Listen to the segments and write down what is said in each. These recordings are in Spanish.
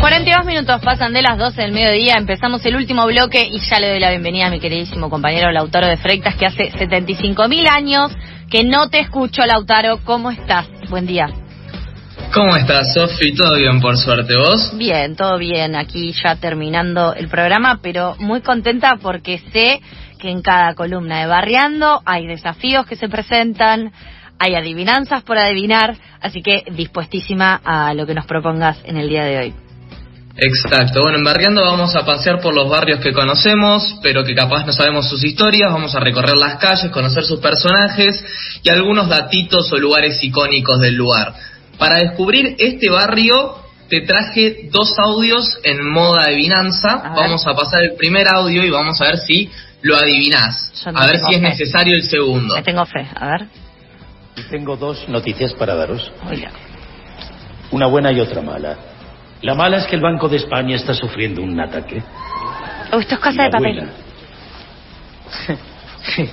42 minutos pasan de las 12 del mediodía, empezamos el último bloque y ya le doy la bienvenida a mi queridísimo compañero Lautaro de Freitas que hace 75 mil años que no te escucho, Lautaro. ¿Cómo estás? Buen día. ¿Cómo estás, Sofi? ¿Todo bien, por suerte? ¿Vos? Bien, todo bien. Aquí ya terminando el programa, pero muy contenta porque sé que en cada columna de Barriando hay desafíos que se presentan, hay adivinanzas por adivinar, así que dispuestísima a lo que nos propongas en el día de hoy. Exacto. Bueno, en Barriando vamos a pasear por los barrios que conocemos, pero que capaz no sabemos sus historias. Vamos a recorrer las calles, conocer sus personajes y algunos datitos o lugares icónicos del lugar. Para descubrir este barrio, te traje dos audios en moda adivinanza. Vamos a pasar el primer audio y vamos a ver si lo adivinás. a ver si es necesario el segundo. Me tengo fe, a ver. Tengo dos noticias para daros. Una buena y otra mala. La mala es que el Banco de España está sufriendo un ataque. Oh, esto es cosa de papel.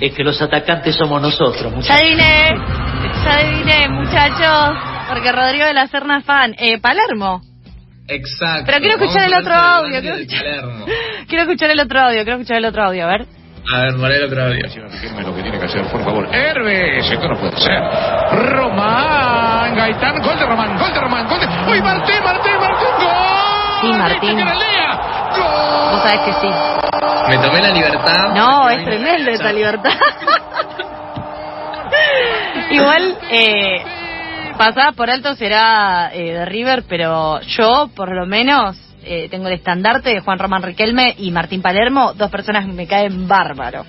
es que los atacantes somos nosotros, muchachos. Ya adiviné, ya adiviné, muchachos. Porque Rodrigo de la Serna fan. Eh, Palermo. Exacto. Pero quiero escuchar el otro audio. Quiero escuchar... quiero escuchar el otro audio, quiero escuchar el otro audio, a ver. A ver, por el otro audio. lo que tiene que hacer, por favor. Herves, esto no puede ser. Román, Gaitán, gol de Román, gol de Román, gol de... ¡Uy, Martín, Martín, Martín, gol! Sí, Martín. ¡Gol! Vos sabés que sí. Me tomé la libertad. No, es tremendo esa libertad. Igual, eh, pasada por alto será eh, de River, pero yo, por lo menos, eh, tengo el estandarte de Juan Román Riquelme y Martín Palermo, dos personas que me caen bárbaro.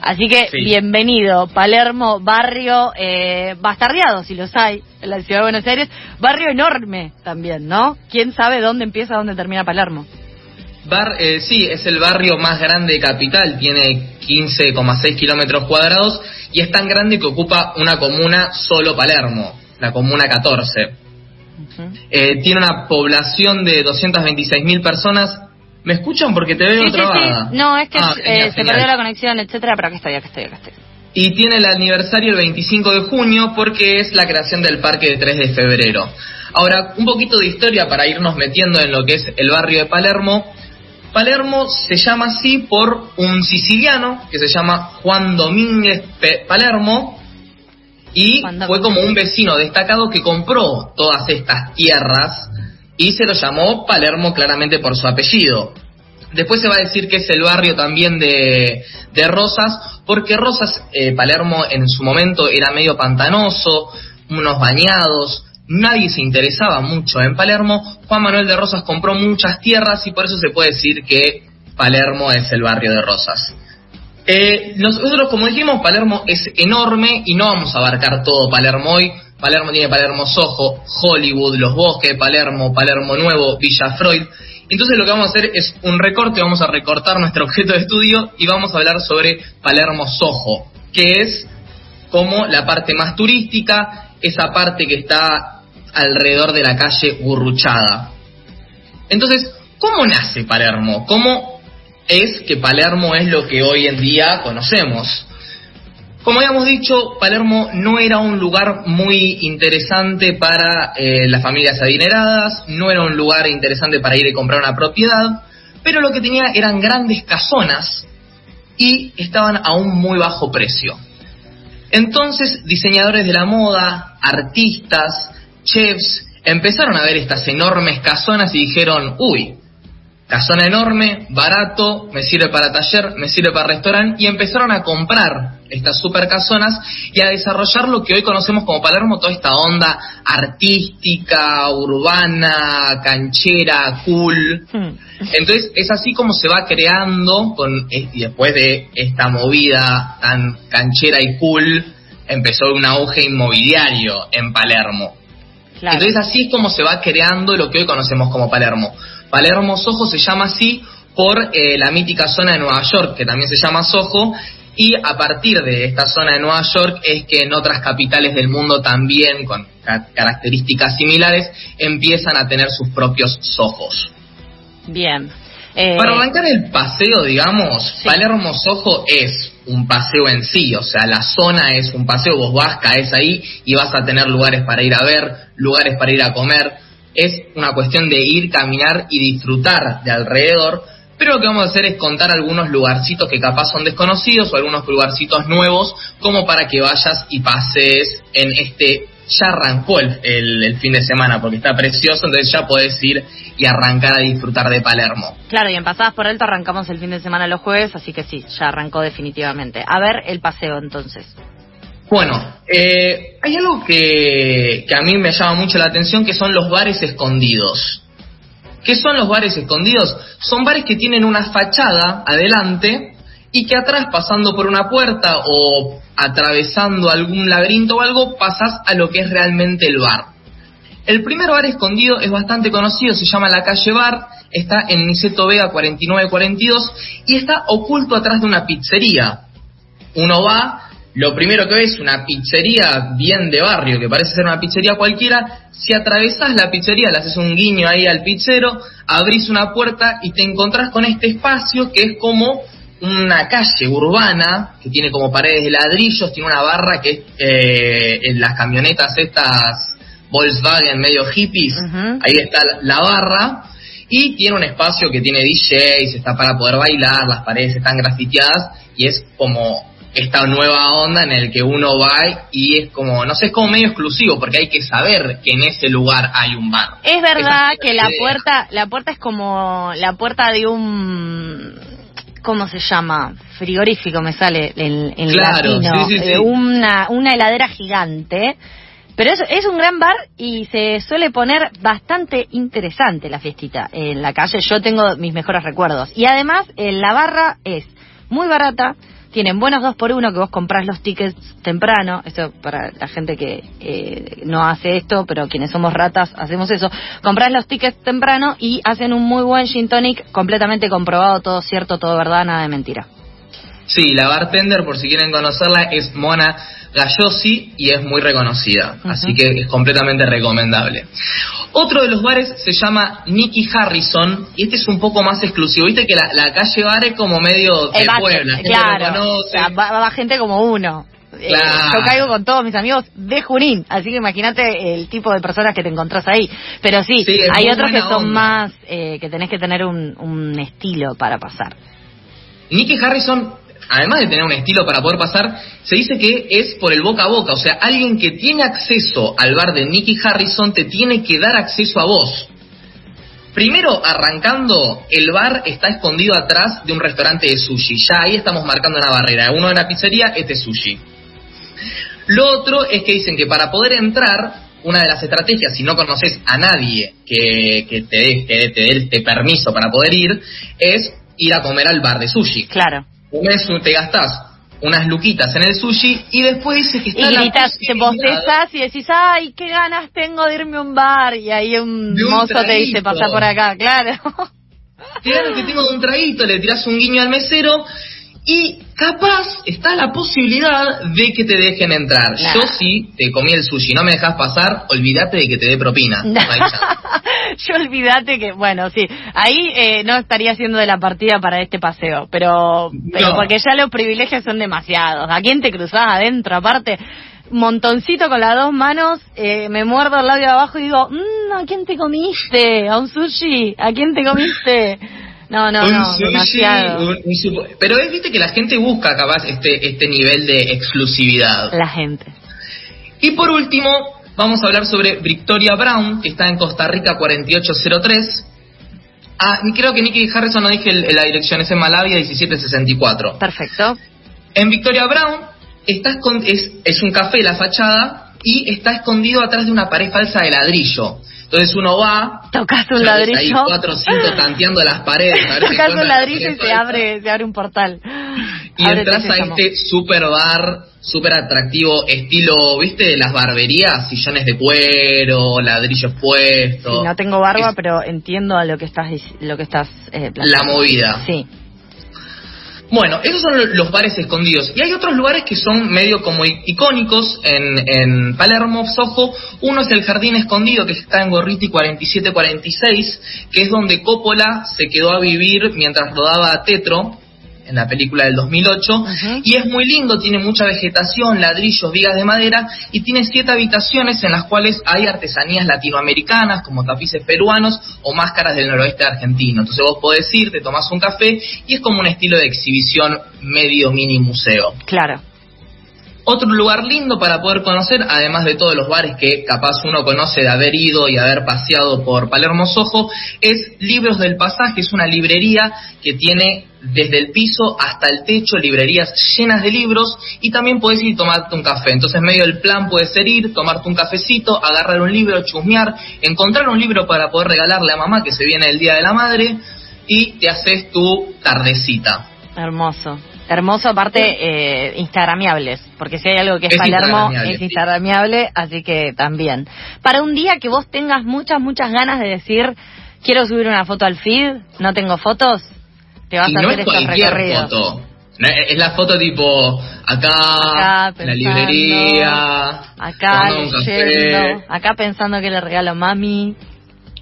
Así que bienvenido, Palermo, barrio eh, bastardeado, si los hay, en la ciudad de Buenos Aires, barrio enorme también, ¿no? ¿Quién sabe dónde empieza, dónde termina Palermo? Bar, eh, sí, es el barrio más grande de Capital, tiene 15,6 kilómetros cuadrados y es tan grande que ocupa una comuna solo Palermo, la comuna 14. Eh, tiene una población de 226.000 personas. ¿Me escuchan? Porque te veo sí, No, es que ah, eh, se perdió la conexión, etcétera, pero aquí estoy, aquí estoy, aquí estoy. Y tiene el aniversario el 25 de junio porque es la creación del parque de 3 de febrero. Ahora, un poquito de historia para irnos metiendo en lo que es el barrio de Palermo. Palermo se llama así por un siciliano que se llama Juan Domínguez Palermo, y fue como un vecino destacado que compró todas estas tierras y se lo llamó Palermo claramente por su apellido. Después se va a decir que es el barrio también de, de Rosas, porque Rosas, eh, Palermo en su momento era medio pantanoso, unos bañados, nadie se interesaba mucho en Palermo. Juan Manuel de Rosas compró muchas tierras y por eso se puede decir que Palermo es el barrio de Rosas. Eh, nosotros, como dijimos, Palermo es enorme y no vamos a abarcar todo Palermo hoy. Palermo tiene Palermo Soho, Hollywood, Los Bosques, Palermo, Palermo Nuevo, Villa Freud. Entonces lo que vamos a hacer es un recorte, vamos a recortar nuestro objeto de estudio y vamos a hablar sobre Palermo Soho, que es como la parte más turística, esa parte que está alrededor de la calle Burruchada. Entonces, ¿cómo nace Palermo? ¿Cómo es que Palermo es lo que hoy en día conocemos. Como habíamos dicho, Palermo no era un lugar muy interesante para eh, las familias adineradas, no era un lugar interesante para ir a comprar una propiedad, pero lo que tenía eran grandes casonas y estaban a un muy bajo precio. Entonces, diseñadores de la moda, artistas, chefs, empezaron a ver estas enormes casonas y dijeron, uy, Casona enorme, barato, me sirve para taller, me sirve para restaurante y empezaron a comprar estas super casonas y a desarrollar lo que hoy conocemos como Palermo, toda esta onda artística, urbana, canchera, cool. Hmm. Entonces es así como se va creando con y después de esta movida tan canchera y cool empezó un auge inmobiliario en Palermo. Entonces así es como se va creando lo que hoy conocemos como Palermo. Palermo Soho se llama así por eh, la mítica zona de Nueva York, que también se llama Soho, y a partir de esta zona de Nueva York es que en otras capitales del mundo también, con características similares, empiezan a tener sus propios Sohos. Bien. Eh, Para arrancar el paseo, digamos, Sí. Palermo Sojo es un paseo en sí, o sea, la zona es un paseo, vos vas, caes ahí y vas a tener lugares para ir a ver, lugares para ir a comer. Es una cuestión de ir, caminar y disfrutar de alrededor. Pero lo que vamos a hacer es contar algunos lugarcitos que capaz son desconocidos o algunos lugarcitos nuevos, como para que vayas y pases en este. Ya arrancó el, el- fin de semana porque está precioso, entonces ya podés ir y arrancar a disfrutar de Palermo. Claro, y en Pasadas por Alto arrancamos el fin de semana los jueves, así que sí, ya arrancó definitivamente. A ver el paseo entonces. Bueno, eh, hay algo que, que a mí me llama mucho la atención que son los bares escondidos. ¿Qué son los bares escondidos? Son bares que tienen una fachada adelante y que atrás, pasando por una puerta o atravesando algún laberinto o algo, pasas a lo que es realmente el bar. El primer bar escondido es bastante conocido, se llama La Calle Bar, está en Niceto Vega 4942 y está oculto atrás de una pizzería. Uno va, lo primero que ve es una pizzería bien de barrio, que parece ser una pizzería cualquiera. Si atravesás la pizzería, le haces un guiño ahí al pizzero, abrís una puerta y te encontrás con este espacio que es como una calle urbana que tiene como paredes de ladrillos, tiene una barra que es eh, en las camionetas estas Volkswagen medio hippies, ahí está la barra y tiene un espacio que tiene DJs, está para poder bailar, las paredes están grafiteadas y es como esta nueva onda en el que uno va y es como, no sé, es como medio exclusivo porque hay que saber que en ese lugar hay un bar. Es verdad Esa que la idea. puerta, la puerta es como la puerta de un ¿cómo se llama? frigorífico me sale en, en Claro, latino, sí, sí, sí. una una heladera gigante. Pero es, es un gran bar y se suele poner bastante interesante la fiestita en la calle. Yo tengo mis mejores recuerdos. Y además, eh, la barra es muy barata. Tienen buenos dos por uno que vos comprás los tickets temprano. Esto para la gente que eh, no hace esto, pero quienes somos ratas hacemos eso. Comprás los tickets temprano y hacen un muy buen gin tonic completamente comprobado, todo cierto, todo verdad, nada de mentira. Sí, la bartender, por si quieren conocerla, es Mona Gallosi y es muy reconocida, así que es completamente recomendable. Otro de los bares se llama Nicky Harrison y este es un poco más exclusivo. Viste que la, la calle bar es como medio de bate, Puebla, gente lo claro. conoce. O sea, va, va gente como uno. Eh, Claro. yo caigo con todos mis amigos de Junín, así que imagínate el tipo de personas que te encontrás ahí. Pero sí, hay otros que son onda. más, eh, que tenés que tener un, un estilo para pasar. Nicky Harrison, además de tener un estilo para poder pasar, se dice que es por el boca a boca. O sea, alguien que tiene acceso al bar de Nicky Harrison te tiene que dar acceso a vos. Primero, arrancando, el bar está escondido atrás de un restaurante de sushi. Ya ahí estamos marcando una barrera. Uno de la pizzería, este es sushi. Lo otro es que dicen que para poder entrar, una de las estrategias, si no conoces a nadie que, que te dé te permiso para poder ir, es ir a comer al bar de sushi. Claro. Comes, te gastás unas luquitas en el sushi y después dices que Y está la gritas, te bostezas y decís, ay, qué ganas tengo de irme a un bar. Y ahí un, un mozo te dice, pasa por acá, claro. Ganas que tengo un traguito, le tirás un guiño al mesero y capaz está la posibilidad de que te dejen entrar. Nah. Yo sí te comí el sushi, no me dejas pasar, olvídate de que te dé propina. Yo olvídate que, bueno, sí, ahí eh, no estaría haciendo de la partida para este paseo, pero, pero No. porque ya los privilegios son demasiados. ¿A quién te cruzás adentro? Aparte, montoncito con las dos manos, eh, me muerdo el labio de abajo y digo, mmm, ¿a quién te comiste? ¿A un sushi? ¿A quién te comiste? No, no, Un no, sushi, demasiado. un- un supo- Pero es, viste que la gente busca capaz este, este nivel de exclusividad. La gente. Y por último, vamos a hablar sobre Victoria Brown, que está en Costa Rica 4803. Ah, y creo que Nicky Harrison no dije el- la dirección, es en Malavia 1764. Perfecto. En Victoria Brown está es, es un café la fachada y está escondido atrás de una pared falsa de ladrillo. Entonces uno va, Tocas un ves ahí ladrillo. cuatro o cinco tanteando las paredes. a ver si Tocas un la ladrillo y se abre, se abre un portal. Y entras a este super bar, super atractivo, estilo, ¿viste? De las barberías, sillones de cuero, ladrillos puestos. Sí, no tengo barba, Es pero entiendo a lo que estás lo que estás eh, La movida. Sí. Bueno, esos son los bares escondidos. Y hay otros lugares que son medio como icónicos en, en Palermo, Soho. Uno es el Jardín Escondido, que está en Gorriti 4746, que es donde Coppola se quedó a vivir mientras rodaba Tetro, en la película del 2008, y es muy lindo, tiene mucha vegetación, ladrillos, vigas de madera, y tiene siete habitaciones en las cuales hay artesanías latinoamericanas, como tapices peruanos o máscaras del noroeste argentino. Entonces vos podés ir, te tomás un café, y es como un estilo de exhibición medio mini museo. Claro. Otro lugar lindo para poder conocer, además de todos los bares que capaz uno conoce de haber ido y haber paseado por Palermo Sojo, es Libros del Pasaje, es una librería que tiene desde el piso hasta el techo librerías llenas de libros y también puedes ir y tomarte un café. Entonces medio del plan puede ser ir, tomarte un cafecito, agarrar un libro, chusmear, encontrar un libro para poder regalarle a mamá que se viene el Día de la Madre y te haces tu tardecita. Hermoso. Hermoso, aparte, eh, instagramiables, porque si hay algo que es, Es Palermo, instagramiable, es instagramiable, así que también. Para un día que vos tengas muchas, muchas ganas de decir, quiero subir una foto al feed, no tengo fotos, te vas y a no hacer es estos recorridos. foto. Es la foto tipo acá, Acá en la librería, acá leyendo, acá pensando que le regalo a mami.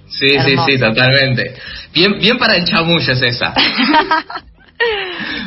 Sí, sí, sí, totalmente. Bien, bien para el chamullo es esa.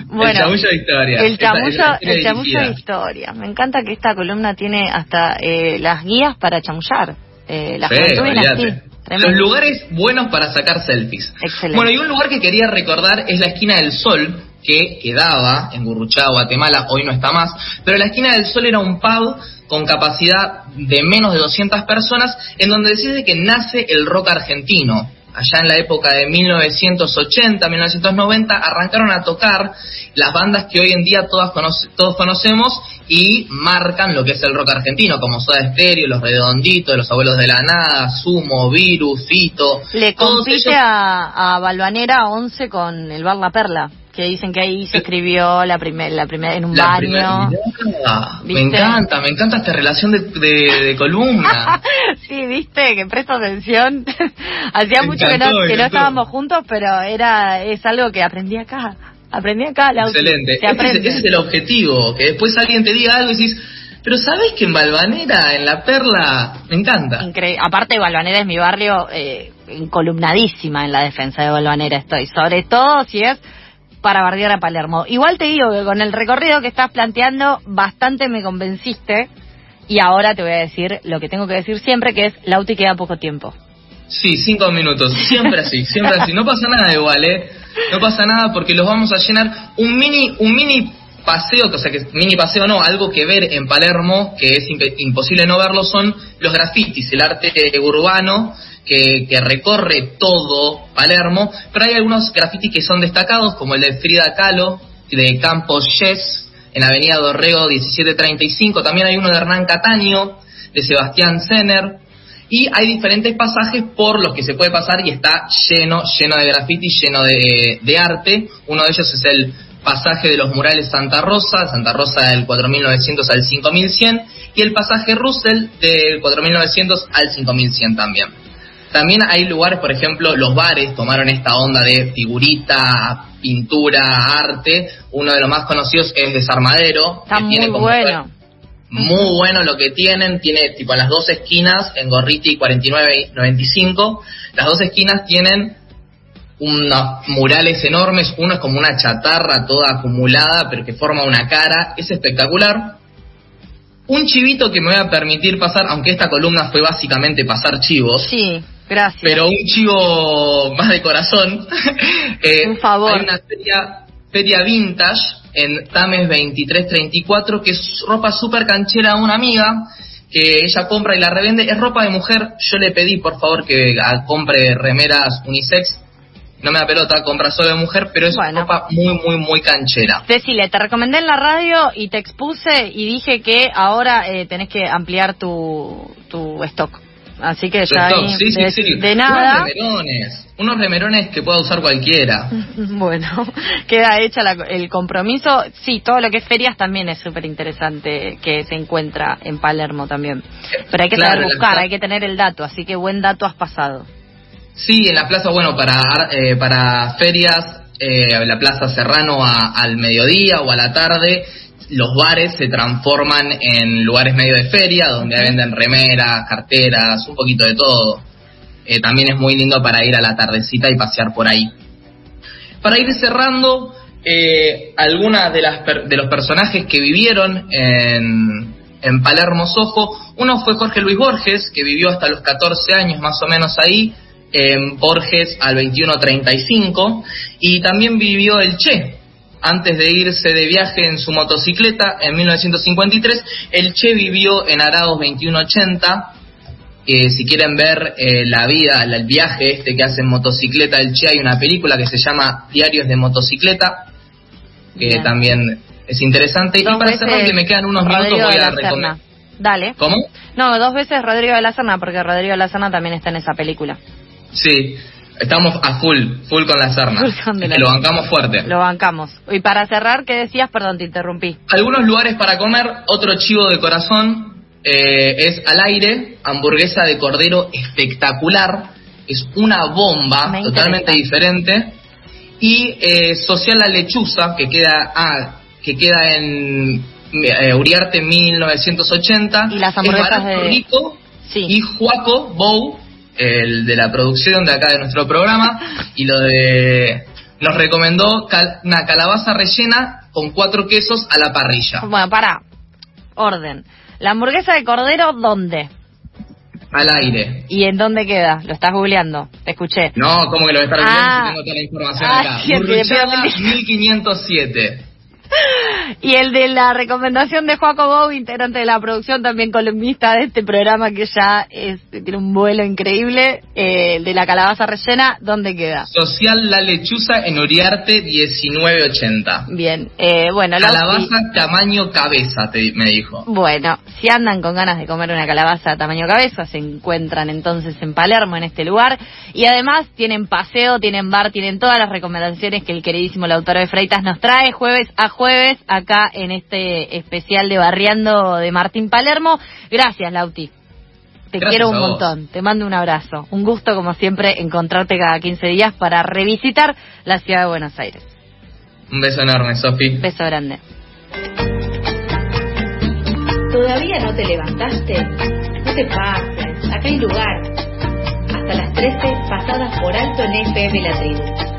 Bueno, el chamullo de historia. El chamullo, el chamullo de historia. Me encanta que esta columna tiene hasta eh, las guías para chamullar. Eh, la Sí, juventud. Los lugares buenos para sacar selfies. Excelente. Bueno, y un lugar que quería recordar es la esquina del Sol, que quedaba en Gurruchá, Guatemala, hoy no está más, pero la esquina del Sol era un pub con capacidad de menos de 200 personas, en donde decide que nace el rock argentino. Allá en la época de 1980, 1990, arrancaron a tocar las bandas que hoy en día todas conoce- todos conocemos y marcan lo que es el rock argentino, como Soda Stereo, Los Redonditos, Los Abuelos de la Nada, Sumo, Virus, Fito. Le compite ellos- a, a Balvanera 11 con el Bar La Perla, que dicen que ahí se escribió la primera la primera en un La baño. me encanta, me encanta esta relación de, de- de columna. sí, viste, que presto atención. Hacía Me mucho que no, que no estábamos juntos, pero era es algo que aprendí acá. Aprendí acá, Lauti. Excelente. Se Ese es, aprende. ese es el objetivo, que después alguien te diga algo y decís, pero ¿sabés que en Balvanera, en La Perla, me encanta? Aparte, Balvanera es mi barrio, eh, columnadísima en la defensa de Balvanera estoy. Sobre todo si es para bardear a Palermo. Igual te digo que con el recorrido que estás planteando, bastante me convenciste. Y ahora te voy a decir lo que tengo que decir siempre, que es, Lauti queda poco tiempo. Sí, cinco minutos, siempre así, siempre así. No pasa nada igual, ¿eh? No pasa nada porque los vamos a llenar un mini, un mini paseo, o sea que mini paseo no, algo que ver en Palermo, que es imp- imposible no verlo, son los grafitis, el arte urbano que, recorre todo Palermo, pero hay algunos grafitis que son destacados, como el de Frida Kahlo, de Campos Yes, en Avenida Dorrego 1735, también hay uno de Hernán Cataño, de Sebastián Zener, y hay diferentes pasajes por los que se puede pasar y está lleno, lleno de graffiti, lleno de, de arte. Uno de ellos es el pasaje de los murales Santa Rosa, Santa Rosa del 4900 al 5100, y el pasaje Russell del 4900 al 5100 también. También hay lugares, por ejemplo, los bares tomaron esta onda de figurita, pintura, arte. Uno de los más conocidos es Desarmadero. Está que tiene muy como bueno. muy bueno lo que tienen, tiene tipo las dos esquinas, en Gorriti 49 y 95, las dos esquinas tienen unos murales enormes, uno es como una chatarra toda acumulada, pero que forma una cara, es espectacular. Un chivito que me voy a permitir pasar, aunque esta columna fue básicamente pasar chivos, Sí, gracias. pero un chivo más de corazón. Eh, Un favor. Hay una feria, feria vintage en Tames 2334 que es ropa súper canchera de una amiga que ella compra y la revende. Es ropa de mujer. Yo le pedí por favor que compre remeras unisex. No me da pelota, compra solo de mujer, pero es Bueno. ropa muy, muy, muy canchera. Cecilia, te recomendé en la radio y te expuse y dije que ahora eh, tenés que ampliar tu, tu stock. Así que ya Stock, ahí, sí, sí, de, sí. de nada. Unos remerones, unos remerones que pueda usar cualquiera. Bueno, queda hecha la- el compromiso. Sí, todo lo que es ferias también es súper interesante que se encuentra en Palermo también. Pero hay que Claro, saber buscar, hay que tener el dato, así que buen dato has pasado. Sí, en la plaza, bueno, para, eh, para ferias eh, la Plaza Serrano al mediodía o a la tarde, los bares se transforman en lugares medio de feria, donde venden remeras, carteras, un poquito de todo. Eh, también es muy lindo para ir a la tardecita y pasear por ahí. Para ir cerrando, eh, algunas de, las de los personajes que vivieron en, en Palermo Sojo, uno fue Jorge Luis Borges, que vivió hasta los 14 años más o menos ahí, en Borges al 2135, y también vivió el Che, antes de irse de viaje en su motocicleta en 1953. El Che vivió en Arados 2180. Eh, si quieren ver eh, la vida, el viaje este que hace en motocicleta el Che, hay una película que se llama Diarios de Motocicleta, que también es interesante. y para cerrar, que me quedan unos minutos, voy a recomendar. Dale. ¿Cómo? No, dos veces Rodrigo de la Serna, porque Rodrigo de la Serna también está en esa película. Sí, Estamos a full, full con las armas. Lo bancamos fuerte. Lo bancamos. Y para cerrar, ¿qué decías? Perdón, te interrumpí. Algunos lugares para comer, otro chivo de corazón, eh, es al aire, hamburguesa de cordero espectacular, es una bomba totalmente diferente. Y eh, Social La Lechuza, que queda, ah, que queda en eh, Uriarte 1980. Y las hamburguesas de... Rico, sí. Y Juaco Bow, el de la producción de acá de nuestro programa, y lo de nos recomendó una calabaza rellena con cuatro quesos a la parrilla. Bueno, para, orden. ¿La hamburguesa de cordero dónde? Al aire. ¿Y en dónde queda? Lo estás googleando, te escuché. No, ¿cómo que lo estás googleando si ah. tengo toda la información ah, acá? 1507. Y el de la recomendación de Joaco Bob, integrante de la producción, también columnista de este programa que ya es, tiene un vuelo increíble, eh, el de la calabaza rellena, ¿dónde queda? Social La Lechuza en Oriarte 1980. Bien, eh, bueno. Calabaza tamaño cabeza, te, me dijo. Bueno, si andan con ganas de comer una calabaza tamaño cabeza, se encuentran entonces en Palermo, en este lugar. Y además tienen paseo, tienen bar, tienen todas las recomendaciones que el queridísimo autor de Freitas nos trae jueves a jueves jueves acá en este especial de Barriando de Martín Palermo. Gracias, Lauti. Te quiero un montón, te mando un abrazo. Un gusto, como siempre, encontrarte cada 15 días para revisitar la ciudad de Buenos Aires. Un beso enorme, Sofi. Beso grande. ¿Todavía no te levantaste? No te pases, acá hay lugar. Hasta las 13 pasadas por alto en FM La Tribu.